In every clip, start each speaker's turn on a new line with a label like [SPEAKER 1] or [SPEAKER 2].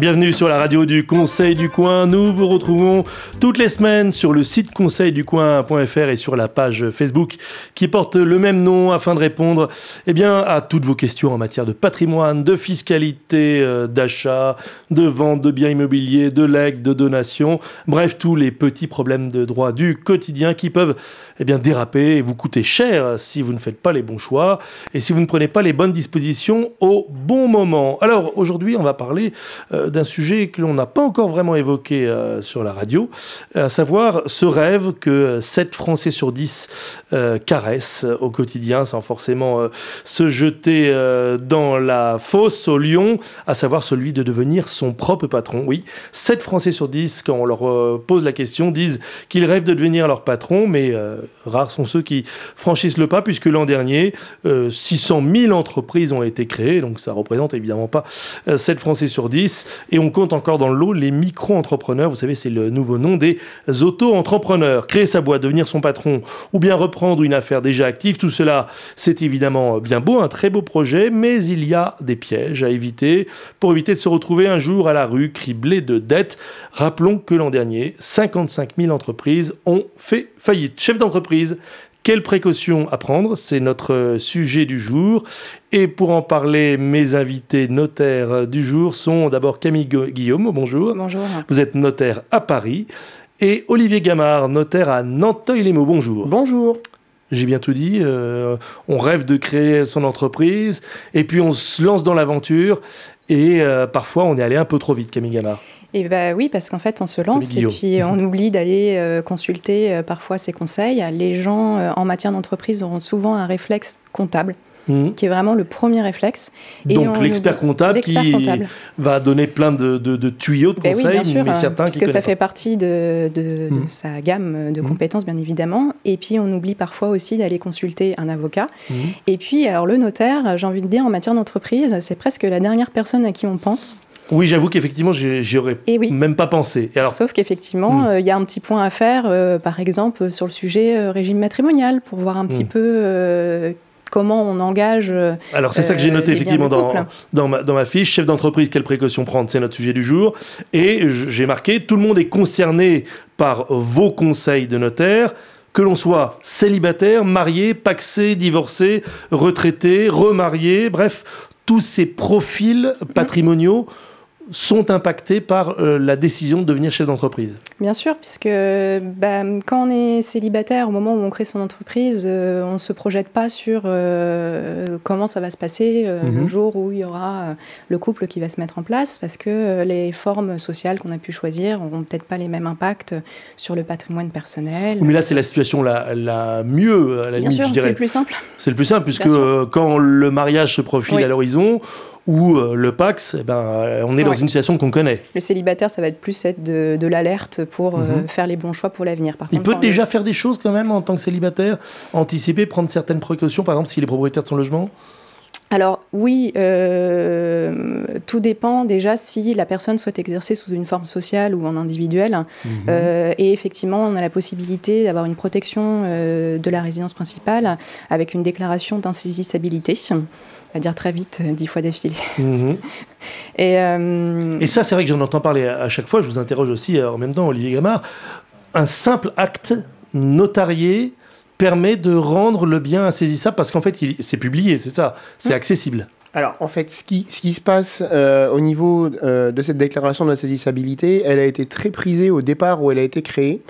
[SPEAKER 1] Bienvenue sur la radio du Conseil du Coin. Nous vous retrouvons toutes les semaines sur le site conseilducoin.fr et sur la page Facebook qui porte le même nom afin de répondre eh bien, à toutes vos questions en matière de patrimoine, de fiscalité, euh, d'achat, de vente de biens immobiliers, de legs, de donations. Bref, tous les petits problèmes de droit du quotidien qui peuvent eh bien, déraper et vous coûter cher si vous ne faites pas les bons choix et si vous ne prenez pas les bonnes dispositions au bon moment. Alors aujourd'hui, on va parler euh, d'un sujet que l'on n'a pas encore vraiment évoqué euh, sur la radio, à savoir ce rêve que 7 Français sur 10 euh, caressent au quotidien sans forcément euh, se jeter dans la fosse au lion, à savoir celui de devenir son propre patron. Oui, 7 Français sur 10, quand on leur pose la question, disent qu'ils rêvent de devenir leur patron, mais rares sont ceux qui franchissent le pas, puisque l'an dernier, 600 000 entreprises ont été créées, donc ça représente évidemment pas 7 Français sur 10. Et on compte encore dans le lot les micro-entrepreneurs. Vous savez, c'est le nouveau nom des auto-entrepreneurs. Créer sa boîte, devenir son patron ou bien reprendre une affaire déjà active, tout cela, c'est évidemment bien beau, un très beau projet, mais il y a des pièges à éviter pour éviter de se retrouver un jour à la rue criblé de dettes. Rappelons que l'an dernier, 55 000 entreprises ont fait faillite. Chef d'entreprise, quelles précautions à prendre? C'est notre sujet du jour. Et pour en parler, mes invités notaires du jour sont d'abord Camille Guillaume, bonjour.
[SPEAKER 2] Bonjour.
[SPEAKER 1] Vous êtes notaire à Paris. Et Olivier Gamard, notaire à Nanteuil-les-Maux, bonjour.
[SPEAKER 3] Bonjour.
[SPEAKER 1] J'ai bien tout dit. Euh, on rêve de créer son entreprise et puis on se lance dans l'aventure et euh, parfois on est allé un peu trop vite, Camille Gamard.
[SPEAKER 2] Et bah oui, parce qu'en fait, on se lance et puis on oublie d'aller euh, consulter euh, parfois ses conseils. Les gens euh, en matière d'entreprise auront souvent un réflexe comptable. Mmh. qui est vraiment le premier réflexe.
[SPEAKER 1] Donc l'expert comptable qui va donner plein de, tuyaux de ben conseils,
[SPEAKER 2] oui, mais certains parce que ça fait partie de, mmh. sa gamme de mmh. compétences, bien évidemment. Et puis on oublie parfois aussi d'aller consulter un avocat. Et puis alors le notaire, j'ai envie de dire en matière d'entreprise, c'est presque la dernière personne à qui on pense.
[SPEAKER 1] Oui, j'avoue qu'effectivement, j'y aurais eh même pas pensé.
[SPEAKER 2] Alors... Sauf qu'effectivement, hmm. euh, il y a un petit point à faire, euh, par exemple, sur le sujet euh, régime matrimonial, pour voir un petit hmm. peu comment on engage.
[SPEAKER 1] Alors c'est ça que j'ai noté effectivement dans, dans, ma, dans, ma, fiche. Chef d'entreprise, quelles précautions prendre? C'est notre sujet du jour. Et j'ai marqué, tout le monde est concerné par vos conseils de notaire. Que l'on soit célibataire, marié, paxé, divorcé, retraité, remarié, bref, tous ces profils patrimoniaux sont impactés par euh, la décision de devenir chef d'entreprise
[SPEAKER 2] Bien sûr, puisque bah, quand on est célibataire, au moment où on crée son entreprise, euh, on ne se projette pas sur euh, comment ça va se passer le mhm. jour où il y aura le couple qui va se mettre en place, parce que les formes sociales qu'on a pu choisir n'auront peut-être pas les mêmes impacts sur le patrimoine personnel.
[SPEAKER 1] Mais là, c'est la situation la, la mieux, à la
[SPEAKER 2] Bien
[SPEAKER 1] sûr,
[SPEAKER 2] c'est le plus simple.
[SPEAKER 1] C'est le plus simple, puisque quand le mariage se profile à l'horizon, ou euh, le Pax, eh ben, euh, on est dans une situation qu'on connaît.
[SPEAKER 2] Le célibataire, ça va être plus être de, l'alerte pour euh, mhm. faire les bons choix pour l'avenir.
[SPEAKER 1] Il peut déjà faire des choses quand même en tant que célibataire, anticiper, prendre certaines précautions, par exemple s'il est propriétaire de son logement?
[SPEAKER 2] Alors oui, tout dépend déjà si la personne souhaite exercer sous une forme sociale ou en individuel. Mhm. et effectivement, on a la possibilité d'avoir une protection de la résidence principale avec une déclaration d'insaisissabilité à dire très vite, euh, dix fois d'affilée. Mhm.
[SPEAKER 1] et, euh, et, ça, c'est vrai que j'en entends parler à chaque fois. Je vous interroge aussi euh, en même temps, Olivier Gamard. Un simple acte notarié permet de rendre le bien insaisissable parce qu'en fait, c'est publié, c'est ça, c'est accessible.
[SPEAKER 3] Alors, en fait, ce qui, ce qui se passe au niveau de cette déclaration d'insaisissabilité, elle a été très prisée au départ où elle a été créée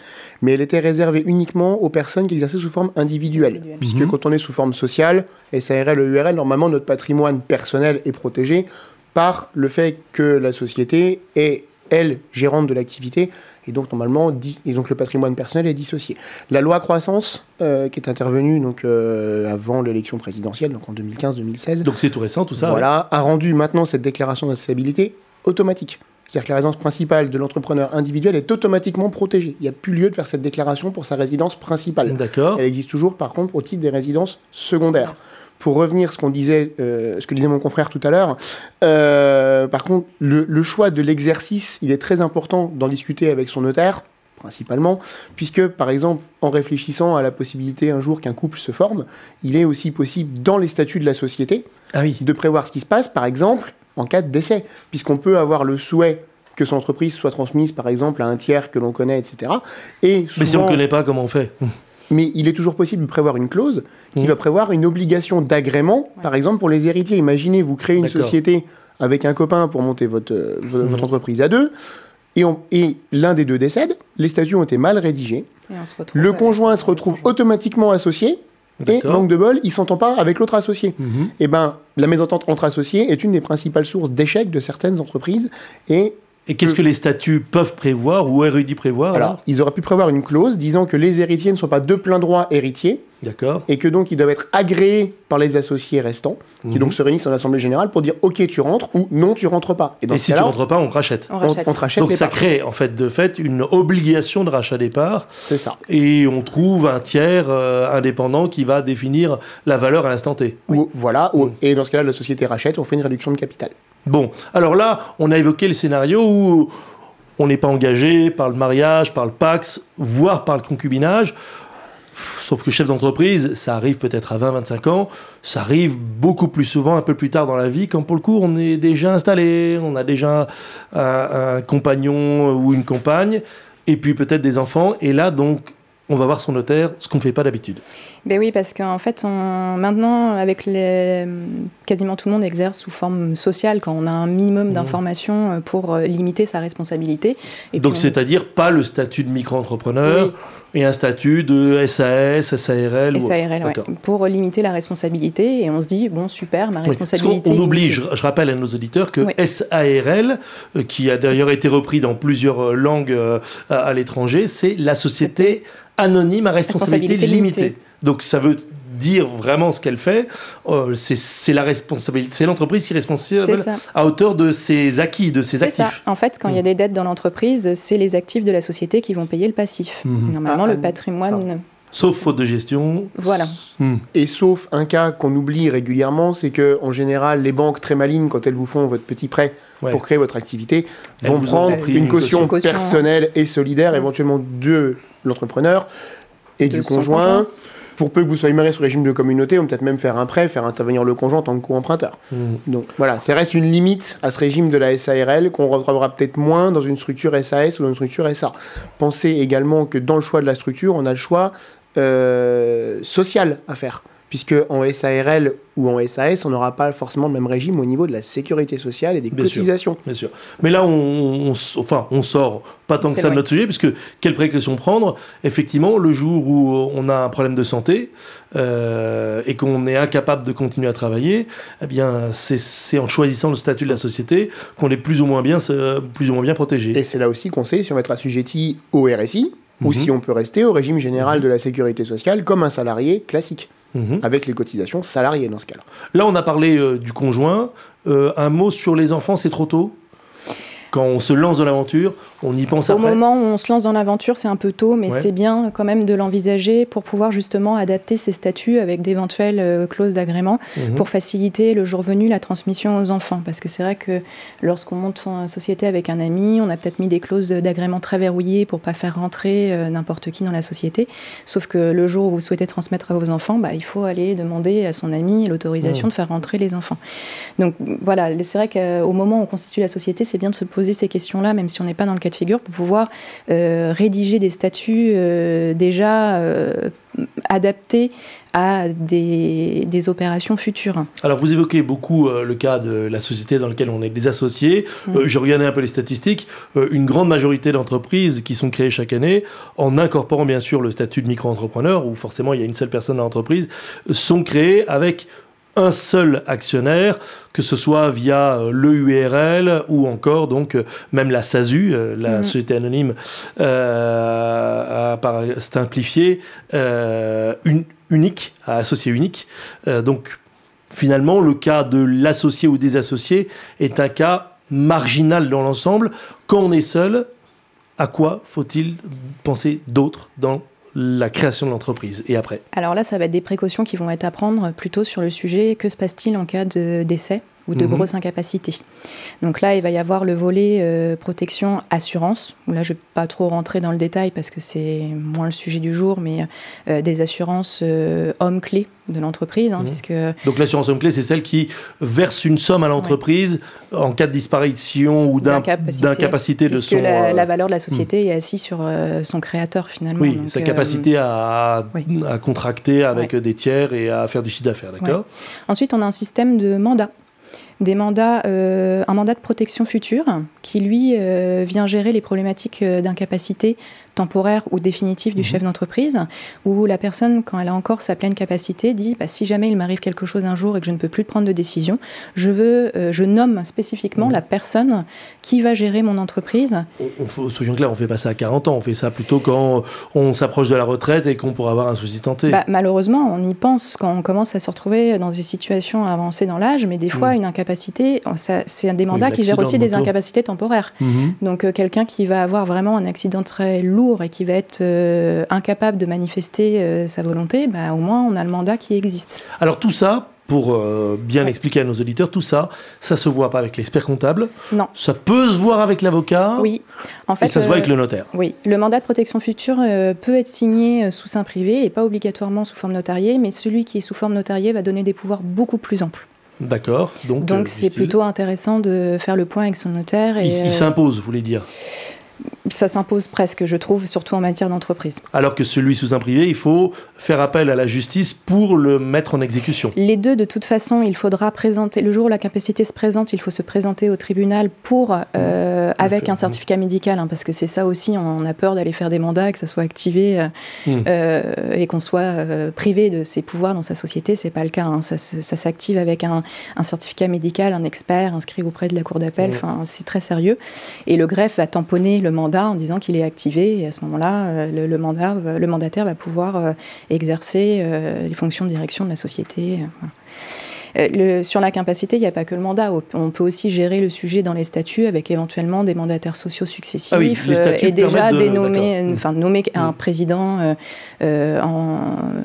[SPEAKER 3] mais elle était réservée uniquement aux personnes qui exerçaient sous forme individuelle. Puisque mhm. quand on est sous forme sociale, SARL, EURL, normalement notre patrimoine personnel est protégé par le fait que la société est, elle, gérante de l'activité, et donc normalement, et donc le patrimoine personnel est dissocié. La loi croissance, euh, qui est intervenue donc, euh, avant l'élection présidentielle, donc en 2015-2016.
[SPEAKER 1] Donc c'est tout récent tout ça.
[SPEAKER 3] Voilà, a rendu maintenant cette déclaration d'instabilité automatique. C'est-à-dire que la résidence principale de l'entrepreneur individuel est automatiquement protégée. Il n'y a plus lieu de faire cette déclaration pour sa résidence principale.
[SPEAKER 1] D'accord.
[SPEAKER 3] Elle existe toujours, par contre, au titre des résidences secondaires. Pour revenir à ce qu'on disait, euh, ce que disait mon confrère tout à l'heure, euh, par contre, le, choix de l'exercice, il est très important d'en discuter avec son notaire principalement, puisque par exemple, en réfléchissant à la possibilité un jour qu'un couple se forme, il est aussi possible dans les statuts de la société
[SPEAKER 1] Ah oui.
[SPEAKER 3] de prévoir ce qui se passe, par exemple, en cas de décès, puisqu'on peut avoir le souhait que son entreprise soit transmise, par exemple, à un tiers que l'on connaît, etc. Et
[SPEAKER 1] Mais si on ne connaît pas, comment on fait?
[SPEAKER 3] Mais il est toujours possible de prévoir une clause qui
[SPEAKER 1] Mhm.
[SPEAKER 3] va prévoir une obligation d'agrément, par exemple pour les héritiers. Imaginez, vous créez une société avec un copain pour monter votre, euh, votre entreprise à deux, et, l'un des deux décède, les statuts ont été mal rédigés,
[SPEAKER 2] Et on se retrouve
[SPEAKER 3] le conjoint se retrouve
[SPEAKER 2] conjoint.
[SPEAKER 3] automatiquement associé, et manque de bol, il s'entend pas avec l'autre associé.
[SPEAKER 1] Mhm.
[SPEAKER 3] Et ben, la mésentente entre associés est une des principales sources d'échec de certaines entreprises, et
[SPEAKER 1] Et qu'est-ce que les statuts peuvent prévoir ou dû prévoir alors,
[SPEAKER 3] alors, ils auraient pu prévoir une clause disant que les héritiers ne sont pas de plein droit héritiers,
[SPEAKER 1] D'accord.
[SPEAKER 3] et que donc ils doivent être agréés par les associés restants, qui
[SPEAKER 1] Mhm.
[SPEAKER 3] donc se réunissent en assemblée générale pour dire ok tu rentres ou non tu rentres pas. dans
[SPEAKER 1] Et
[SPEAKER 3] ce
[SPEAKER 1] si tu rentres pas, on rachète.
[SPEAKER 2] On
[SPEAKER 3] on,
[SPEAKER 2] rachète.
[SPEAKER 3] on te rachète
[SPEAKER 1] Donc
[SPEAKER 3] les
[SPEAKER 1] ça
[SPEAKER 3] parts.
[SPEAKER 1] crée en fait de fait une obligation de rachat des parts
[SPEAKER 3] C'est ça.
[SPEAKER 1] et on trouve un tiers euh, indépendant qui va définir la valeur à l'instant T.
[SPEAKER 3] Ou, voilà. ou-
[SPEAKER 1] Mhm.
[SPEAKER 3] et dans ce cas-là, la société rachète, on fait une réduction de capital.
[SPEAKER 1] Bon, alors là, on a évoqué le scénario où on n'est pas engagé par le mariage, par le pax, voire par le concubinage. Sauf que chef d'entreprise, ça arrive peut-être à 20-25 ans, ça arrive beaucoup plus souvent, un peu plus tard dans la vie, quand pour le coup on est déjà installé, on a déjà un, un compagnon ou une compagne, et puis peut-être des enfants, et là donc on va voir son notaire, ce qu'on ne fait pas d'habitude.
[SPEAKER 2] Ben oui, parce qu'en fait, on, maintenant, avec les, quasiment tout le monde exerce sous forme sociale quand on a un minimum
[SPEAKER 1] Mhm.
[SPEAKER 2] d'informations euh, pour euh, limiter sa responsabilité. Et
[SPEAKER 1] donc
[SPEAKER 2] on-
[SPEAKER 1] c'est-à-dire pas le statut de micro-entrepreneur
[SPEAKER 2] Oui.
[SPEAKER 1] Et un statut de SAS, SARL. ou.
[SPEAKER 2] SARL, ouais, pour limiter la responsabilité. Et on se dit, bon, super, ma
[SPEAKER 1] Oui,
[SPEAKER 2] responsabilité.
[SPEAKER 1] qu'on- on
[SPEAKER 2] est
[SPEAKER 1] oublie, je, je rappelle à nos auditeurs que
[SPEAKER 2] Oui.
[SPEAKER 1] SARL, euh, qui a d'ailleurs été repris dans plusieurs euh, langues euh, à, à l'étranger, c'est la société anonyme à responsabilité,
[SPEAKER 2] Responsabilité
[SPEAKER 1] limitée.
[SPEAKER 2] limitée.
[SPEAKER 1] Donc ça veut dire vraiment ce qu'elle fait. Euh, c'est- la responsabilité, c'est l'entreprise qui est responsable à hauteur de ses acquis, de ses
[SPEAKER 2] C'est ça.
[SPEAKER 1] actifs.
[SPEAKER 2] En fait, quand il y a
[SPEAKER 1] Mm.
[SPEAKER 2] des dettes dans l'entreprise, c'est les actifs de la société qui vont payer le passif.
[SPEAKER 1] Mhm.
[SPEAKER 2] Normalement,
[SPEAKER 3] Ah,
[SPEAKER 2] le
[SPEAKER 3] ah,
[SPEAKER 2] patrimoine.
[SPEAKER 1] Sauf faute de gestion.
[SPEAKER 2] Voilà.
[SPEAKER 1] Hmm.
[SPEAKER 3] Et sauf un cas qu'on oublie régulièrement, c'est que en général, les banques très malines, quand elles vous font votre petit prêt
[SPEAKER 1] Ouais.
[SPEAKER 3] pour créer votre activité,
[SPEAKER 1] Elles
[SPEAKER 3] vont prendre une,
[SPEAKER 1] une
[SPEAKER 3] caution, personnelle et solidaire,
[SPEAKER 2] Mm.
[SPEAKER 3] éventuellement de l'entrepreneur et
[SPEAKER 2] De
[SPEAKER 3] du conjoint. Pour peu que vous soyez marié sous régime de communauté, on peut peut-être même faire un prêt, faire intervenir le conjoint en tant que co-emprunteur.
[SPEAKER 1] Hmm.
[SPEAKER 3] Donc voilà, ça reste une limite à ce régime de la SARL qu'on retrouvera peut-être moins dans une structure SAS ou dans une structure SA. Pensez également que dans le choix de la structure, on a le choix euh, social à faire. Puisque en SARL ou en SAS, on n'aura pas forcément le même régime au niveau de la sécurité sociale et des
[SPEAKER 1] Bien sûr.
[SPEAKER 3] cotisations.
[SPEAKER 1] Bien sûr. Mais là, on, on enfin, on sort pas tant que ça de notre sujet, puisque quelles précautions prendre? Effectivement, le jour où on a un problème de santé euh, et qu'on est incapable de continuer à travailler, eh bien, c'est- en choisissant le statut de la société qu'on est plus ou moins bien, se- plus ou moins bien protégé.
[SPEAKER 3] Et c'est là aussi qu'on sait si on va être assujetti au RSI ou
[SPEAKER 1] Mhm.
[SPEAKER 3] si on peut rester au régime général de la sécurité sociale comme un salarié classique,
[SPEAKER 1] Mhm.
[SPEAKER 3] avec les cotisations salariées dans ce cas-là.
[SPEAKER 1] Là, on a parlé euh, du conjoint. Euh, un mot sur les enfants, c'est trop tôt? Quand on se lance dans l'aventure, on y pense
[SPEAKER 2] Au
[SPEAKER 1] après
[SPEAKER 2] moment où on se lance dans l'aventure, c'est un peu tôt, mais
[SPEAKER 1] Ouais.
[SPEAKER 2] c'est bien quand même de l'envisager pour pouvoir justement adapter ses statuts avec d'éventuelles euh, clauses d'agrément
[SPEAKER 1] Mhm.
[SPEAKER 2] pour faciliter le jour venu la transmission aux enfants. Parce que c'est vrai que lorsqu'on monte en société avec un ami, on a peut-être mis des clauses d'agrément très verrouillées pour pas faire rentrer euh, n'importe qui dans la société. Sauf que le jour où vous souhaitez transmettre à vos enfants, bah, il faut aller demander à son ami l'autorisation
[SPEAKER 1] Mhm.
[SPEAKER 2] de faire rentrer les enfants. Donc voilà, c'est vrai qu'au moment où on constitue la société, c'est bien de se poser ces questions-là, même si on n'est pas dans le cas de figure, pour pouvoir euh, rédiger des statuts euh, déjà euh, adaptés à des, des opérations futures.
[SPEAKER 1] Alors vous évoquez beaucoup euh, le cas de la société dans laquelle on est des associés.
[SPEAKER 2] Mm.
[SPEAKER 1] Euh, J'ai regardé un peu les statistiques. Euh, une grande majorité d'entreprises qui sont créées chaque année, en incorporant bien sûr le statut de micro-entrepreneur, où forcément il y a une seule personne dans l'entreprise, sont créées avec un seul actionnaire, que ce soit via euh, le URL ou encore donc euh, même la SASU, euh, la
[SPEAKER 2] Mhm.
[SPEAKER 1] société anonyme, euh, à par- simplifié, euh, une, unique, à associé unique. Euh, donc finalement, le cas de l'associé ou des associés est un cas marginal dans l'ensemble. Quand on est seul, à quoi faut-il penser d'autre dans la création de l'entreprise et après.
[SPEAKER 2] Alors là, ça va être des précautions qui vont être à prendre plutôt sur le sujet. Que se passe-t-il en cas de décès? Ou de
[SPEAKER 1] Mhm.
[SPEAKER 2] grosses incapacités. Donc là, il va y avoir le volet euh, protection assurance. où Là, je ne vais pas trop rentrer dans le détail parce que c'est moins le sujet du jour, mais euh, des assurances euh, hommes clés de l'entreprise, hein,
[SPEAKER 1] Mhm.
[SPEAKER 2] puisque
[SPEAKER 1] Donc l'assurance homme clé, c'est celle qui verse une somme à l'entreprise en cas de disparition ou d'in-
[SPEAKER 2] D'incapacité.
[SPEAKER 1] de son...
[SPEAKER 2] la,
[SPEAKER 1] euh,
[SPEAKER 2] la valeur de la société est assise sur son créateur finalement.
[SPEAKER 1] oui,
[SPEAKER 2] Donc,
[SPEAKER 1] sa capacité à,
[SPEAKER 2] oui.
[SPEAKER 1] à contracter avec des tiers et à faire du chiffre d'affaires, d'accord?
[SPEAKER 2] Ensuite, on a un système de mandats. Des mandats, euh, un mandat de protection future qui, lui, euh, vient gérer les problématiques euh, d'incapacité temporaire ou définitive du
[SPEAKER 1] Mhm.
[SPEAKER 2] chef d'entreprise, où la personne, quand elle a encore sa pleine capacité, dit bah, si jamais il m'arrive quelque chose un jour et que je ne peux plus prendre de décision, je veux, euh, je nomme spécifiquement
[SPEAKER 1] Mhm.
[SPEAKER 2] la personne qui va gérer mon entreprise.
[SPEAKER 1] On- on soyons clairs, on fait pas ça à 40 ans, on fait ça plutôt quand on s'approche de la retraite et qu'on pourra avoir un souci de santé.
[SPEAKER 2] Bah, malheureusement, on y pense quand on commence à se retrouver dans des situations avancées dans l'âge, mais des fois,
[SPEAKER 1] Mhm.
[SPEAKER 2] une incapacité, ça- c'est des mandats qui gèrent aussi
[SPEAKER 1] de
[SPEAKER 2] des incapacités temporaires. Donc euh, quelqu'un qui va avoir vraiment un accident très lourd et qui va être euh, incapable de manifester euh, sa volonté, bah, au moins on a le mandat qui existe.
[SPEAKER 1] Alors tout ça, pour euh, bien
[SPEAKER 2] Ouais.
[SPEAKER 1] expliquer à nos auditeurs, tout ça, ça se voit pas avec l'expert comptable,
[SPEAKER 2] Non.
[SPEAKER 1] ça peut se voir avec l'avocat,
[SPEAKER 2] Oui. En fait,
[SPEAKER 1] et ça se voit avec le notaire.
[SPEAKER 2] Oui, le mandat de protection future euh, peut être signé sous sein privé et pas obligatoirement sous forme notariée, mais celui qui est sous forme notariée va donner des pouvoirs beaucoup plus amples.
[SPEAKER 1] D'accord. Donc,
[SPEAKER 2] Donc c'est plutôt intéressant de faire le point avec son notaire. Et,
[SPEAKER 1] Il, il s'impose, vous voulez dire?
[SPEAKER 2] Ça s'impose presque, je trouve, surtout en matière d'entreprise.
[SPEAKER 1] Alors que celui sous un privé, il faut faire appel à la justice pour le mettre en exécution.
[SPEAKER 2] Les deux, de toute façon, il faudra présenter, le jour où la capacité se présente, il faut se présenter au tribunal pour, euh, avec un certificat médical, hein, parce que c'est ça aussi, on a peur d'aller faire des mandats, que ça soit activé euh,
[SPEAKER 1] Mm.
[SPEAKER 2] euh, et qu'on soit privé de ses pouvoirs dans sa société. C'est pas le cas. hein. Ça, s'active avec un, un certificat médical, un expert inscrit auprès de la cour d'appel.
[SPEAKER 1] Mm.
[SPEAKER 2] Enfin, c'est très sérieux. Et le greffe va tamponner le mandat en disant qu'il est activé. Et à ce moment-là, euh, le, le mandataire va pouvoir euh, exercer euh, les fonctions de direction de la société. euh. Euh, le- sur la capacité, il n'y a pas que le mandat. On peut aussi gérer le sujet dans les statuts avec éventuellement des mandataires sociaux successifs
[SPEAKER 1] Ah oui,
[SPEAKER 2] euh, et déjà
[SPEAKER 1] de-
[SPEAKER 2] dénommer,
[SPEAKER 1] d'accord.
[SPEAKER 2] enfin nommer un
[SPEAKER 1] Mm.
[SPEAKER 2] président euh, euh, en,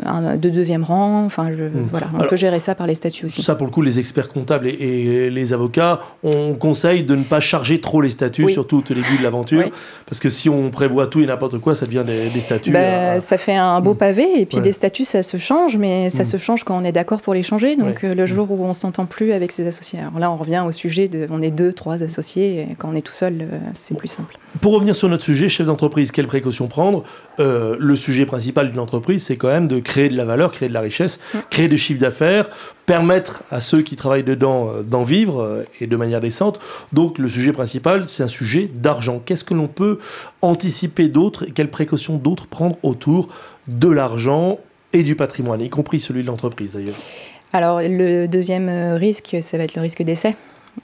[SPEAKER 2] un- de deuxième rang. Enfin, je-
[SPEAKER 1] Mm.
[SPEAKER 2] voilà, on
[SPEAKER 1] Alors-
[SPEAKER 2] peut gérer ça par les statuts aussi.
[SPEAKER 1] Ça, pour le coup, les experts comptables et, et les avocats, on conseille de ne pas charger trop les statuts,
[SPEAKER 2] Oui.
[SPEAKER 1] surtout au début de l'aventure, parce que si on prévoit tout et n'importe quoi, ça devient des, des statuts.
[SPEAKER 2] Bah,
[SPEAKER 1] euh,
[SPEAKER 2] ça fait un beau
[SPEAKER 1] Mm.
[SPEAKER 2] pavé et puis
[SPEAKER 1] Ouais.
[SPEAKER 2] des statuts ça se change mais ça se change quand on est d'accord pour les changer donc
[SPEAKER 1] Ouais.
[SPEAKER 2] euh, le
[SPEAKER 1] Mm.
[SPEAKER 2] Jour où on s'entend plus avec ses associés. Alors là on revient au sujet de on est deux trois associés et quand on est tout seul euh, c'est plus simple.
[SPEAKER 1] Pour revenir sur notre sujet, chef d'entreprise, quelles précautions prendre? Euh, Le sujet principal d'une entreprise, c'est quand même de créer de la valeur, créer de la richesse, créer du chiffre d'affaires, permettre à ceux qui travaillent dedans euh, d'en vivre euh, et de manière décente. Donc le sujet principal, c'est un sujet d'argent. Qu'est-ce que l'on peut anticiper d'autres et quelles précautions d'autres prendre autour de l'argent et du patrimoine, y compris celui de l'entreprise d'ailleurs?
[SPEAKER 2] Alors le deuxième euh, risque ça va être le risque d'essai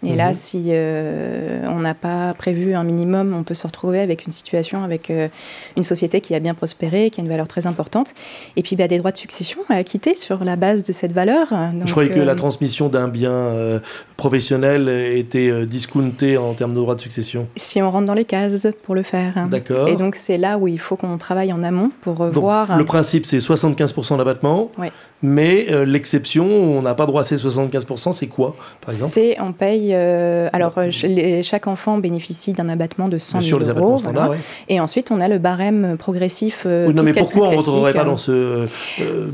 [SPEAKER 2] et
[SPEAKER 1] Mhm.
[SPEAKER 2] là, si euh, on n'a pas prévu un minimum, on peut se retrouver avec une situation, avec euh, une société qui a bien prospéré, qui a une valeur très importante, et puis bah, des droits de succession à acquitter sur la base de cette valeur.
[SPEAKER 1] Je
[SPEAKER 2] Donc,
[SPEAKER 1] croyais que la transmission d'un bien professionnel était discountée en termes de droits de succession.
[SPEAKER 2] si on rentre dans les cases pour le faire.
[SPEAKER 1] D'accord.
[SPEAKER 2] Et donc c'est là où il faut qu'on travaille en amont pour
[SPEAKER 1] Donc,
[SPEAKER 2] voir.
[SPEAKER 1] Le principe, c'est 75% d'abattement.
[SPEAKER 2] Ouais.
[SPEAKER 1] Mais euh, l'exception, on n'a pas droit à ces 75%, c'est quoi, par exemple?
[SPEAKER 2] C'est, on paye. euh, alors, euh, ch- les- chaque enfant bénéficie d'un abattement de 100
[SPEAKER 1] Bien
[SPEAKER 2] 000
[SPEAKER 1] sûr, les
[SPEAKER 2] euros. voilà.
[SPEAKER 1] ouais.
[SPEAKER 2] Et ensuite, on a le barème progressif. euh,
[SPEAKER 1] Oui, non, mais pourquoi on ne rentrerait pas dans ce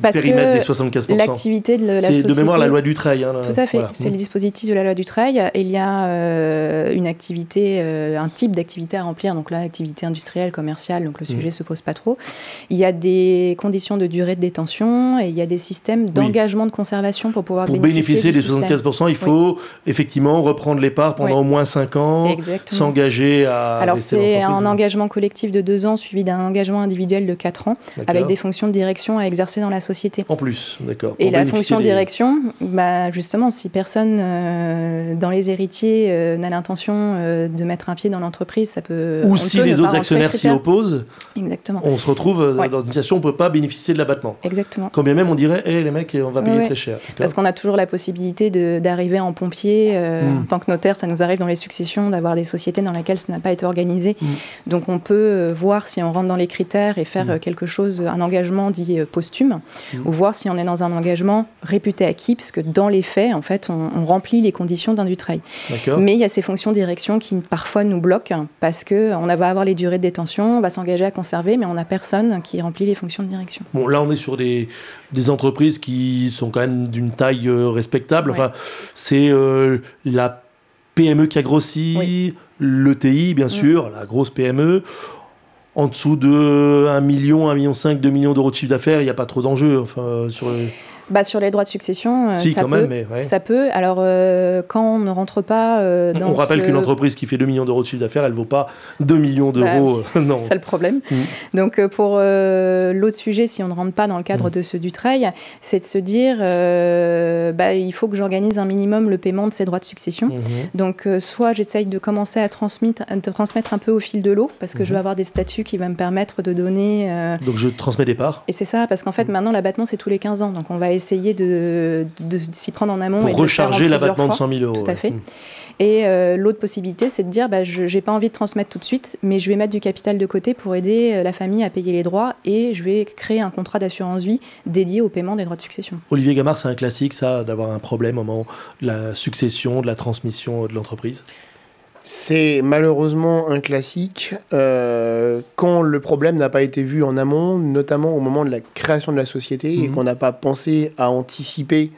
[SPEAKER 2] Parce
[SPEAKER 1] périmètre
[SPEAKER 2] que
[SPEAKER 1] des 75%
[SPEAKER 2] L'activité de la
[SPEAKER 1] C'est
[SPEAKER 2] société.
[SPEAKER 1] de mémoire la loi du trail. hein, là.
[SPEAKER 2] Tout à fait,
[SPEAKER 1] Voilà.
[SPEAKER 2] c'est le dispositif de la loi du trail. Il y a une activité, un type d'activité à remplir, donc là, activité industrielle, commerciale, donc le
[SPEAKER 1] Mhm.
[SPEAKER 2] sujet ne se pose pas trop. Il y a des conditions de durée de détention et il y a des systèmes d'engagement de conservation pour pouvoir
[SPEAKER 1] Pour
[SPEAKER 2] bénéficier,
[SPEAKER 1] bénéficier des
[SPEAKER 2] du système.
[SPEAKER 1] 75%, il faut effectivement reprendre les parts pendant
[SPEAKER 2] Oui.
[SPEAKER 1] au moins 5 ans, s'engager à.
[SPEAKER 2] Alors c'est un engagement collectif de deux ans suivi d'un engagement individuel de quatre ans
[SPEAKER 1] D'accord.
[SPEAKER 2] avec des fonctions de direction à exercer dans la société.
[SPEAKER 1] En plus, d'accord.
[SPEAKER 2] Et la fonction de
[SPEAKER 1] des-
[SPEAKER 2] direction, bah justement, si personne euh, dans les héritiers euh, n'a l'intention euh, de mettre un pied dans l'entreprise, ça peut.
[SPEAKER 1] Ou si les autres actionnaires s'y opposent,
[SPEAKER 2] Exactement.
[SPEAKER 1] on se retrouve
[SPEAKER 2] Ouais.
[SPEAKER 1] dans une situation où on ne peut pas bénéficier de l'abattement.
[SPEAKER 2] Exactement.
[SPEAKER 1] Quand bien même on dirait et les mecs, on va payer
[SPEAKER 2] Ouais.
[SPEAKER 1] très cher.
[SPEAKER 2] Parce qu'on a toujours la possibilité d'arriver en pompier. euh,
[SPEAKER 1] Mm.
[SPEAKER 2] En tant que notaire, ça nous arrive dans les successions d'avoir des sociétés dans lesquelles ça n'a pas été organisé.
[SPEAKER 1] Mm.
[SPEAKER 2] Donc on peut euh, voir si on rentre dans les critères et faire
[SPEAKER 1] Mm.
[SPEAKER 2] euh, quelque chose, un engagement dit posthume, ou voir si on est dans un engagement réputé acquis, parce que dans les faits, en fait, on, on remplit les conditions d'un du trail.
[SPEAKER 1] D'accord.
[SPEAKER 2] Mais il y a ces fonctions de direction qui parfois nous bloquent hein, parce que on va avoir les durées de détention, on va s'engager à conserver, mais on n'a personne qui remplit les fonctions de direction.
[SPEAKER 1] Bon, là, on est sur des, des entreprises qui sont quand même d'une taille euh, respectable.
[SPEAKER 2] Ouais.
[SPEAKER 1] Enfin, c'est euh, la PME qui a grossi,
[SPEAKER 2] Oui.
[SPEAKER 1] l'ETI, bien sûr, la grosse PME. En dessous de 1 million, 1 million 5, 2 millions d'euros de chiffre d'affaires, il n'y a pas trop d'enjeux. Enfin, sur
[SPEAKER 2] Bah, sur les droits de succession, euh,
[SPEAKER 1] si,
[SPEAKER 2] ça
[SPEAKER 1] quand
[SPEAKER 2] peut.
[SPEAKER 1] même, mais ouais.
[SPEAKER 2] Ça peut. Alors, euh, quand on ne rentre pas euh, dans
[SPEAKER 1] On rappelle
[SPEAKER 2] ce-
[SPEAKER 1] qu'une entreprise qui fait 2 millions d'euros de chiffre d'affaires, elle ne vaut pas 2 millions
[SPEAKER 2] Bah,
[SPEAKER 1] d'euros. non.
[SPEAKER 2] C'est ça le problème.
[SPEAKER 1] Mm.
[SPEAKER 2] Donc, pour l'autre sujet, si on ne rentre pas dans le cadre
[SPEAKER 1] Mm.
[SPEAKER 2] de ce du trail, c'est de se dire bah, il faut que j'organise un minimum le paiement de ces droits de succession.
[SPEAKER 1] Mhm.
[SPEAKER 2] Donc, soit j'essaye de commencer à transmettre, à transmettre un peu au fil de l'eau, parce que je
[SPEAKER 1] Mhm.
[SPEAKER 2] vais avoir des statuts qui vont me permettre de donner.
[SPEAKER 1] Donc je transmets des parts
[SPEAKER 2] et c'est ça, parce qu'en fait,
[SPEAKER 1] Mm.
[SPEAKER 2] maintenant, l'abattement, c'est tous les 15 ans. Donc, on va essayer de, de, de s'y prendre en amont. et
[SPEAKER 1] pour
[SPEAKER 2] en
[SPEAKER 1] recharger l'abattement de
[SPEAKER 2] fois.
[SPEAKER 1] 100 000 euros.
[SPEAKER 2] Tout à fait.
[SPEAKER 1] Mhm.
[SPEAKER 2] Et euh, l'autre possibilité, c'est de dire, bah, je n'ai pas envie de transmettre tout de suite, mais je vais mettre du capital de côté pour aider euh, la famille à payer les droits et je vais créer un contrat d'assurance vie dédié au paiement des droits de succession.
[SPEAKER 1] Olivier Gamard, c'est un classique, ça, d'avoir un problème au moment de la succession, de la transmission de l'entreprise?
[SPEAKER 3] C'est malheureusement un classique euh, quand le problème n'a pas été vu en amont, notamment au moment de la création de la société, et
[SPEAKER 1] Mhm.
[SPEAKER 3] qu'on n'a pas pensé à anticiper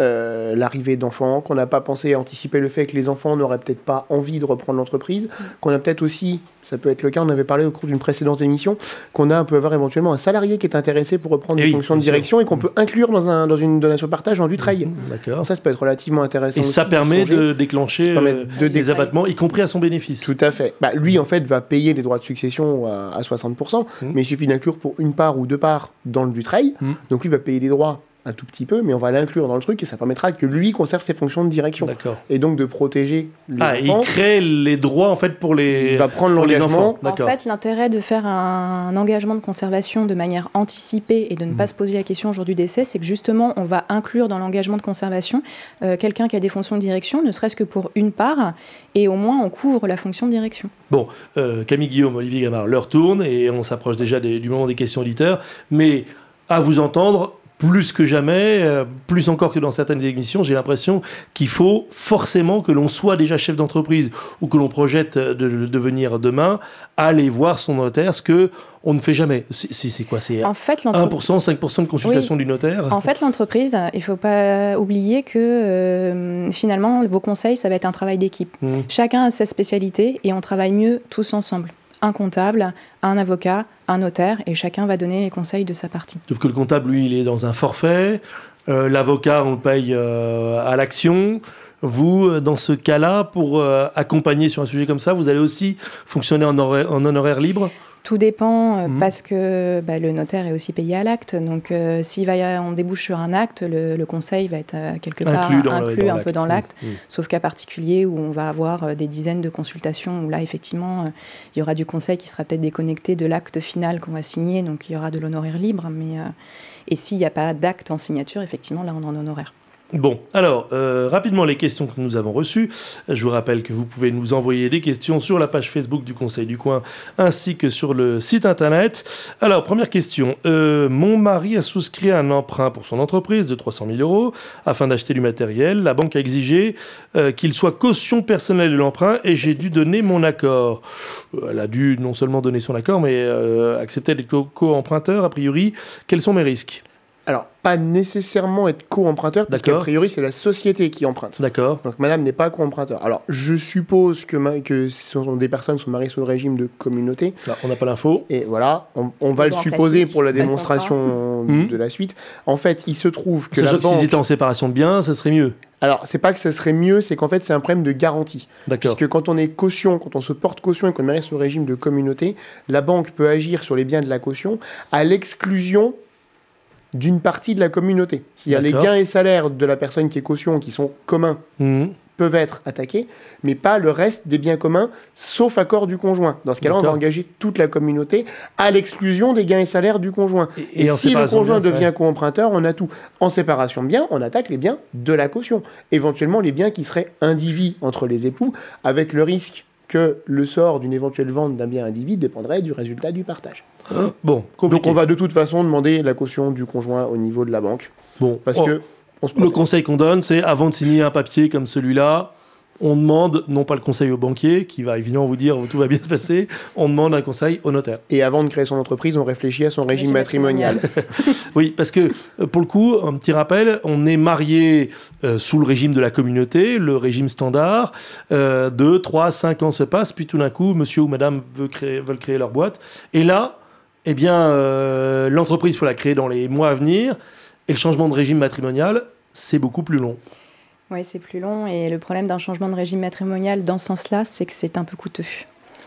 [SPEAKER 3] euh, l'arrivée d'enfants, qu'on n'a pas pensé à anticiper le fait que les enfants n'auraient peut-être pas envie de reprendre l'entreprise, qu'on a peut-être aussi, ça peut être le cas, on avait parlé au cours d'une précédente émission, qu'on a, on peut avoir éventuellement un salarié qui est intéressé pour reprendre
[SPEAKER 1] Eh
[SPEAKER 3] des
[SPEAKER 1] oui,
[SPEAKER 3] fonctions de direction et qu'on peut inclure dans, un, dans une donation partage en du trail.
[SPEAKER 1] Mhm, D'accord.
[SPEAKER 3] Ça, ça peut être relativement intéressant.
[SPEAKER 1] Et ça permet
[SPEAKER 3] songer.
[SPEAKER 1] de déclencher
[SPEAKER 3] permet
[SPEAKER 1] euh,
[SPEAKER 3] de
[SPEAKER 1] des abattements, y compris à son bénéfice.
[SPEAKER 3] Tout à fait. Bah, lui, en fait, va payer les droits de succession à, à 60%,
[SPEAKER 1] Mhm.
[SPEAKER 3] mais il suffit d'inclure pour une part ou deux parts dans le du trail.
[SPEAKER 1] Mhm.
[SPEAKER 3] Donc lui va payer des droits un tout petit peu, mais on va l'inclure dans le truc et ça permettra que lui conserve ses fonctions de direction
[SPEAKER 1] D'accord.
[SPEAKER 3] et donc de protéger les
[SPEAKER 1] Ah, il crée les droits en fait pour les.
[SPEAKER 3] Il va prendre l'engagement.
[SPEAKER 2] En fait, l'intérêt de faire un, engagement de conservation de manière anticipée et de ne pas se poser la question au jour du décès, c'est que justement, on va inclure dans l'engagement de conservation euh, quelqu'un qui a des fonctions de direction, ne serait-ce que pour une part, et au moins on couvre la fonction de direction.
[SPEAKER 1] Bon, euh, Camille Guillaume, Olivier Gamard, l'heure tourne et on s'approche déjà des- du moment des questions auditeurs. Mais à vous entendre, plus que jamais, euh, plus encore que dans certaines émissions, j'ai l'impression qu'il faut forcément que l'on soit déjà chef d'entreprise ou que l'on projette de, de devenir demain, aller voir son notaire, ce que on ne fait jamais. C'est quoi? C'est
[SPEAKER 2] En fait, l'entreprise.
[SPEAKER 1] 1%, 5% de consultation du notaire?
[SPEAKER 2] En fait, l'entreprise, il ne faut pas oublier que euh, finalement, vos conseils, ça va être un travail d'équipe.
[SPEAKER 1] Mhm.
[SPEAKER 2] Chacun a sa spécialité et on travaille mieux tous ensemble. Un comptable, un avocat, un notaire, et chacun va donner les conseils de sa partie.
[SPEAKER 1] Sauf que le comptable, lui, il est dans un forfait. Euh, L'avocat, on le paye euh, à l'action. Vous, euh, dans ce cas-là, pour accompagner sur un sujet comme ça, vous allez aussi fonctionner en en honoraire libre?
[SPEAKER 2] Tout dépend euh,
[SPEAKER 1] Mhm.
[SPEAKER 2] parce que bah, le notaire est aussi payé à l'acte. Donc, euh, s'il va y a- on débouche sur un acte, le, le conseil va être euh, quelque part
[SPEAKER 1] Inclus le-
[SPEAKER 2] un peu dans l'acte.
[SPEAKER 1] Mmh.
[SPEAKER 2] Sauf cas particulier où on va avoir euh, des dizaines de consultations, où là, effectivement, il y aura du conseil qui sera peut-être déconnecté de l'acte final qu'on va signer, donc il y aura de l'honoraire libre. Mais, et s'il n'y a pas d'acte en signature, effectivement, là, on en honoraire.
[SPEAKER 1] Bon, alors, euh, rapidement, les questions que nous avons reçues. Je vous rappelle que vous pouvez nous envoyer des questions sur la page Facebook du Conseil du Coin ainsi que sur le site internet. Alors, première question. Euh, mon mari a souscrit un emprunt pour son entreprise de 300 000 euros afin d'acheter du matériel. La banque a exigé euh, qu'il soit caution personnelle de l'emprunt et j'ai dû donner mon accord. Elle a dû non seulement donner son accord, mais accepter d'être co- co-emprunteur. A priori, quels sont mes risques?
[SPEAKER 3] Alors, pas nécessairement être co-emprunteur, parce qu'a priori, c'est la société qui emprunte.
[SPEAKER 1] D'accord
[SPEAKER 3] Donc, madame n'est pas co-emprunteur. Alors, je suppose que, ma- que ce sont des personnes qui sont mariées sous le régime de communauté.
[SPEAKER 1] Là, On n'a pas l'info.
[SPEAKER 3] Et voilà, on, on va le supposer pour la démonstration
[SPEAKER 1] Mhm.
[SPEAKER 3] de la suite. En fait, il se trouve que
[SPEAKER 1] Sachant que s'ils
[SPEAKER 3] banque...
[SPEAKER 1] étaient en séparation de biens, ça serait mieux.
[SPEAKER 3] Alors, c'est pas que ça serait mieux, c'est qu'en fait, c'est un problème de garantie.
[SPEAKER 1] D'accord.
[SPEAKER 3] Puisque quand on est caution, quand on se porte caution et qu'on est marié sous le régime de communauté, la banque peut agir sur les biens de la caution à l'exclusion d'une partie de la communauté. C'est-à-dire les gains et salaires de la personne qui est caution, qui sont communs
[SPEAKER 1] Mhm.
[SPEAKER 3] peuvent être attaqués, mais pas le reste des biens communs, sauf accord du conjoint. Dans ce cas-là, on va engager toute la communauté à l'exclusion des gains et salaires du conjoint.
[SPEAKER 1] Et-
[SPEAKER 3] Et,
[SPEAKER 1] et en
[SPEAKER 3] si le conjoint devient
[SPEAKER 1] ouais.
[SPEAKER 3] co-emprunteur, on a tout. En séparation de biens, on attaque les biens de la caution. Éventuellement, les biens qui seraient indivis entre les époux, avec le risque que le sort d'une éventuelle vente d'un bien indivis dépendrait du résultat du partage.
[SPEAKER 1] Bon, compliqué.
[SPEAKER 3] Donc on va de toute façon demander la caution du conjoint au niveau de la banque.
[SPEAKER 1] Bon,
[SPEAKER 3] Parce
[SPEAKER 1] oh,
[SPEAKER 3] que on se
[SPEAKER 1] le conseil qu'on donne, c'est avant de signer un papier comme celui-là, on demande non pas le conseil au banquier, qui va évidemment vous dire tout va bien se passer, on demande un conseil au notaire.
[SPEAKER 3] Et avant de créer son entreprise, on réfléchit à son régime
[SPEAKER 2] Régime
[SPEAKER 3] matrimonial.
[SPEAKER 1] Oui, parce que euh, pour le coup, un petit rappel, on est marié euh, sous le régime de la communauté, le régime standard. Euh, deux, trois, cinq ans se passent, puis tout d'un coup, monsieur ou madame veut créer, veulent créer leur boîte. Et là, eh bien, euh, l'entreprise, faut la créer dans les mois à venir. Et le changement de régime matrimonial, c'est beaucoup plus long.
[SPEAKER 2] Oui, c'est plus long. Et le problème d'un changement de régime matrimonial dans ce sens-là, c'est que c'est un peu coûteux.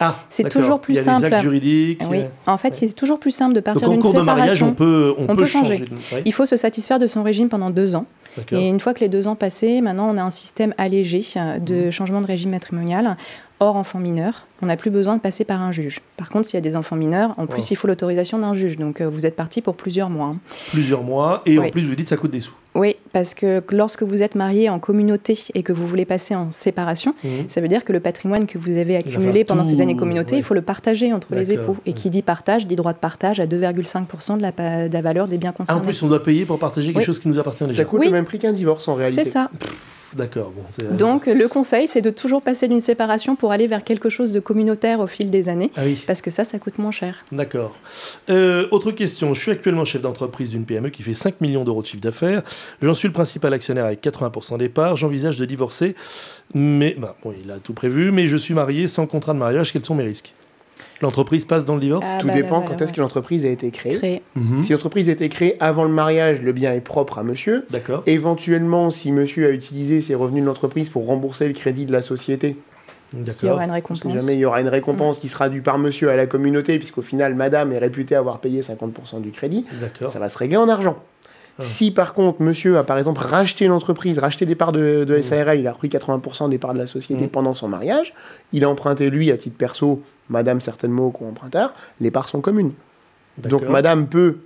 [SPEAKER 1] Ah,
[SPEAKER 2] C'est toujours plus
[SPEAKER 1] Il y a
[SPEAKER 2] simple.
[SPEAKER 1] des actes juridiques.
[SPEAKER 2] Oui.
[SPEAKER 1] euh,
[SPEAKER 2] En fait, c'est toujours plus simple de partir d'une
[SPEAKER 1] de mariage,
[SPEAKER 2] séparation.
[SPEAKER 1] on peut, on
[SPEAKER 2] On
[SPEAKER 1] peut
[SPEAKER 2] changer. Il faut se satisfaire de son régime pendant deux ans. Et une fois que les deux ans passés, maintenant on a un système allégé euh, de
[SPEAKER 1] Mhm.
[SPEAKER 2] changement de régime matrimonial. Hors enfants mineurs, on n'a plus besoin de passer par un juge. Par contre, s'il y a des enfants mineurs, en plus
[SPEAKER 1] Wow.
[SPEAKER 2] il faut l'autorisation d'un juge. Donc euh, vous êtes parti pour plusieurs mois. hein.
[SPEAKER 1] Plusieurs mois. Et en plus, vous dites ça coûte des sous.
[SPEAKER 2] Oui, parce que lorsque vous êtes marié en communauté et que vous voulez passer en séparation,
[SPEAKER 1] Mhm.
[SPEAKER 2] ça veut dire que le patrimoine que vous avez accumulé pendant ces années communauté,
[SPEAKER 1] ouais.
[SPEAKER 2] il faut le partager entre les époux. Et
[SPEAKER 1] ouais.
[SPEAKER 2] qui dit partage, dit droit de partage à 2,5% de la, pa- de la valeur des biens
[SPEAKER 1] Ah, en
[SPEAKER 2] concernés.
[SPEAKER 1] plus, on doit payer pour partager quelque
[SPEAKER 2] Oui.
[SPEAKER 1] chose qui nous appartient déjà.
[SPEAKER 3] Ça coûte
[SPEAKER 2] Oui.
[SPEAKER 3] le même prix qu'un divorce en réalité.
[SPEAKER 2] C'est ça.
[SPEAKER 1] D'accord. Bon,
[SPEAKER 2] Donc le conseil, c'est de toujours passer d'une séparation pour aller vers quelque chose de communautaire au fil des années.
[SPEAKER 1] Ah oui.
[SPEAKER 2] Parce que ça, ça coûte moins cher.
[SPEAKER 1] D'accord. Euh, autre question. Je suis actuellement chef d'entreprise d'une PME qui fait 5 millions d'euros de chiffre d'affaires. J'en suis le principal actionnaire avec 80% des parts. J'envisage de divorcer. Mais, bah, bon, il a tout prévu, mais je suis marié sans contrat de mariage. Quels sont mes risques? L'entreprise passe dans le divorce
[SPEAKER 2] Ah,
[SPEAKER 3] Tout
[SPEAKER 2] bah,
[SPEAKER 3] dépend
[SPEAKER 2] bah,
[SPEAKER 3] quand
[SPEAKER 2] bah,
[SPEAKER 3] est-ce que l'entreprise a été créée.
[SPEAKER 2] Créé.
[SPEAKER 1] Mhm.
[SPEAKER 3] Si l'entreprise a été créée avant le mariage, le bien est propre à monsieur.
[SPEAKER 1] D'accord.
[SPEAKER 3] Éventuellement, si monsieur a utilisé ses revenus de l'entreprise pour rembourser le crédit de la société,
[SPEAKER 2] Il y aura une récompense.
[SPEAKER 3] jamais, il y aura une récompense qui sera due par monsieur à la communauté, puisqu'au final, madame est réputée avoir payé 50% du crédit.
[SPEAKER 1] D'accord.
[SPEAKER 3] Ça va se régler en argent. Si par contre, monsieur a par exemple racheté l'entreprise, racheté des parts de, de SARL, il a repris 80% des parts de la société
[SPEAKER 1] Mm.
[SPEAKER 3] pendant son mariage, il a emprunté lui à titre perso, madame certainement co emprunteur, les parts sont communes. Donc madame peut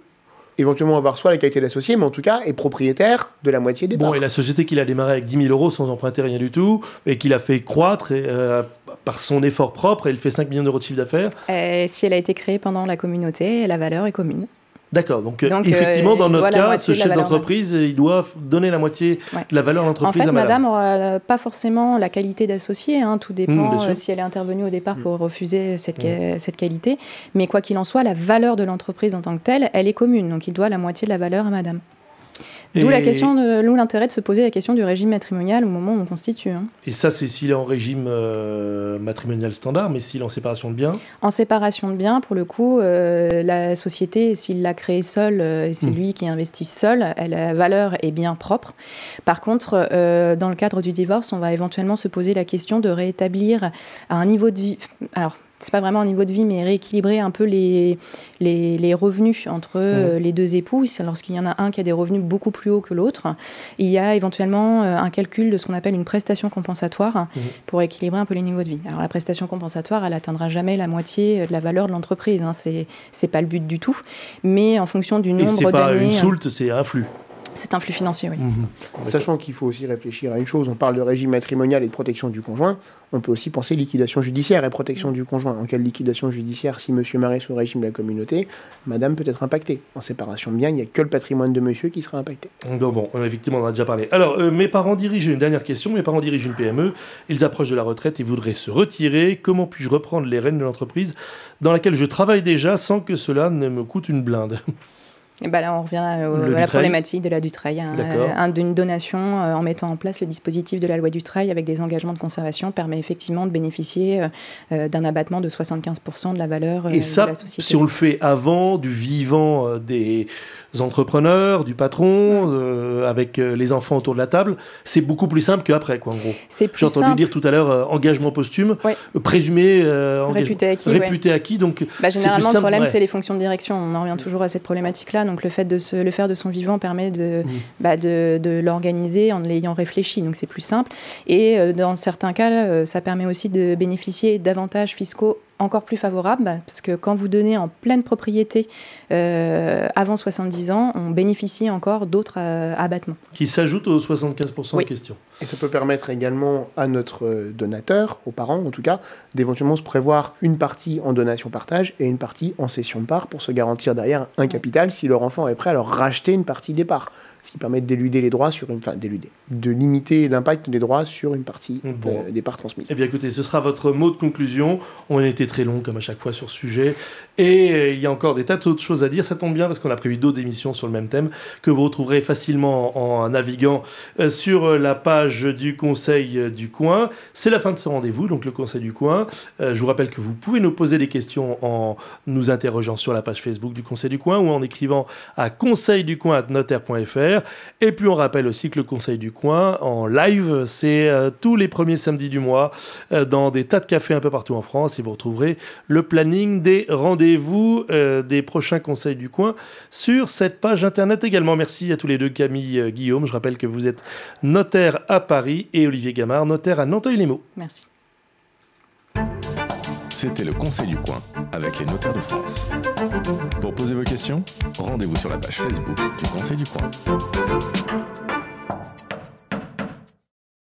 [SPEAKER 3] éventuellement avoir soit la qualité d'associé, mais en tout cas est propriétaire de la moitié des
[SPEAKER 1] Bon,
[SPEAKER 3] parts.
[SPEAKER 1] et la société qu'il a démarré avec 10 000 euros sans emprunter rien du tout, et qu'il a fait croître et, euh, par son effort propre, et il fait 5 millions d'euros de chiffre d'affaires.
[SPEAKER 2] Et si elle a été créée pendant la communauté, la valeur est commune.
[SPEAKER 1] D'accord, donc, euh,
[SPEAKER 2] Donc,
[SPEAKER 1] effectivement,
[SPEAKER 2] euh,
[SPEAKER 1] dans notre cas, ce chef d'entreprise, il doit donner la moitié
[SPEAKER 2] Ouais.
[SPEAKER 1] de la valeur de
[SPEAKER 2] En
[SPEAKER 1] l'entreprise
[SPEAKER 2] fait,
[SPEAKER 1] à madame.
[SPEAKER 2] madame aura pas forcément la qualité d'associé. hein, tout dépend euh, si elle est intervenue au départ
[SPEAKER 1] Mm.
[SPEAKER 2] pour refuser cette, ca- cette qualité. Mais quoi qu'il en soit, la valeur de l'entreprise en tant que telle, elle est commune. Donc il doit la moitié de la valeur à madame. D'où la
[SPEAKER 1] Et-
[SPEAKER 2] question, l'intérêt de se poser la question du régime matrimonial au moment où on constitue. hein.
[SPEAKER 1] Et ça, c'est s'il est en régime euh, matrimonial standard, mais s'il est en séparation de biens.
[SPEAKER 2] En séparation de biens, pour le coup, euh, la société, s'il l'a créée seule, euh, et c'est
[SPEAKER 1] Mm.
[SPEAKER 2] lui qui investit seul, elle, la valeur est bien propre. Par contre, euh, dans le cadre du divorce, on va éventuellement se poser la question de rétablir à un niveau de vie. Alors, c'est pas vraiment un niveau de vie, mais rééquilibrer un peu les, les, les revenus entre euh, les deux époux. C'est Lorsqu'il y en a un qui a des revenus beaucoup plus hauts que l'autre, il y a éventuellement euh, un calcul de ce qu'on appelle une prestation compensatoire
[SPEAKER 1] Mhm.
[SPEAKER 2] pour équilibrer un peu les niveaux de vie. Alors la prestation compensatoire, elle atteindra jamais la moitié de la valeur de l'entreprise. Hein. C'est c'est pas le but du tout. Mais en fonction du
[SPEAKER 1] Et c'est
[SPEAKER 2] nombre
[SPEAKER 1] pas
[SPEAKER 2] d'années,
[SPEAKER 1] une soulte, c'est un flux.
[SPEAKER 2] C'est un flux financier, oui.
[SPEAKER 3] Sachant qu'il faut aussi réfléchir à une chose, on parle de régime matrimonial et de protection du conjoint, on peut aussi penser liquidation judiciaire et protection du conjoint. En cas de liquidation judiciaire, si monsieur marie sous le régime de la communauté, madame peut être impactée. En séparation de biens, il n'y a que le patrimoine de monsieur qui sera impacté.
[SPEAKER 1] Donc bon, effectivement, on en a déjà parlé. Alors, euh, mes parents dirigent, une dernière question, mes parents dirigent une PME, ils approchent de la retraite et voudraient se retirer. Comment puis-je reprendre les rênes de l'entreprise dans laquelle je travaille déjà sans que cela ne me coûte une blinde?
[SPEAKER 2] Et ben là, on revient à, au-
[SPEAKER 1] Le
[SPEAKER 2] à la problématique de la Dutrail. hein.
[SPEAKER 1] D'accord.
[SPEAKER 2] Un- D'une donation euh, en mettant en place le dispositif de la loi Dutrail avec des engagements de conservation permet effectivement de bénéficier euh, euh, d'un abattement de 75% de la valeur euh,
[SPEAKER 1] Et
[SPEAKER 2] de
[SPEAKER 1] ça,
[SPEAKER 2] la société.
[SPEAKER 1] si on le fait avant du vivant euh, des, entrepreneurs, du patron, euh, avec euh, les enfants autour de la table, c'est beaucoup plus simple qu'après, quoi, en gros. J'ai entendu
[SPEAKER 2] simple.
[SPEAKER 1] dire tout à l'heure euh, engagement posthume,
[SPEAKER 2] Ouais.
[SPEAKER 1] présumé engagement-
[SPEAKER 2] Réputé acquis, ouais.
[SPEAKER 1] réputé acquis, donc
[SPEAKER 2] Bah, généralement, le problème,
[SPEAKER 1] ouais.
[SPEAKER 2] c'est les fonctions de direction. On en revient toujours à cette problématique-là. Donc, le fait de se, le faire de son vivant permet de,
[SPEAKER 1] Mm.
[SPEAKER 2] bah, de, de l'organiser en l'ayant réfléchi. Donc, c'est plus simple. Et dans certains cas, ça permet aussi de bénéficier d'avantages fiscaux encore plus favorables, bah, parce que quand vous donnez en pleine propriété euh, avant 70 ans, on bénéficie encore d'autres euh, abattements.
[SPEAKER 1] qui s'ajoute aux 75%
[SPEAKER 2] Oui.
[SPEAKER 1] en question.
[SPEAKER 3] Et ça peut permettre également à notre euh, donateur, aux parents en tout cas, d'éventuellement se prévoir une partie en donation partage et une partie en cession de part pour se garantir derrière un capital si leur enfant est prêt à leur racheter une partie des parts. Ce qui permet d'éluder les droits sur une. Enfin, d'éluder. De limiter l'impact des droits sur une partie
[SPEAKER 1] Bon.
[SPEAKER 3] euh, des parts transmises.
[SPEAKER 1] Eh bien écoutez, ce sera votre mot de conclusion. On a été très long comme à chaque fois sur ce sujet. Et euh, il y a encore des tas d'autres choses à dire. Ça tombe bien parce qu'on a prévu d'autres émissions sur le même thème que vous retrouverez facilement en, naviguant euh, sur euh, la page du Conseil du Coin. C'est la fin de ce rendez-vous, donc le Conseil du Coin. Je vous rappelle que vous pouvez nous poser des questions en nous interrogeant sur la page Facebook du Conseil du Coin ou en écrivant à conseilducoin.notaire.fr. Et puis on rappelle aussi que le Conseil du Coin en live, c'est tous les premiers samedis du mois dans des tas de cafés un peu partout en France et vous retrouverez le planning des rendez-vous euh, des prochains Conseils du Coin sur cette page internet également. Merci à tous les deux, Camille euh, Guillaume. Je rappelle que vous êtes notaire à Paris et Olivier Gamard, notaire à Nanteuil-les-Maux.
[SPEAKER 2] Merci.
[SPEAKER 4] C'était le Conseil du Coin avec les notaires de France. Pour poser vos questions, rendez-vous sur la page Facebook du Conseil du Coin.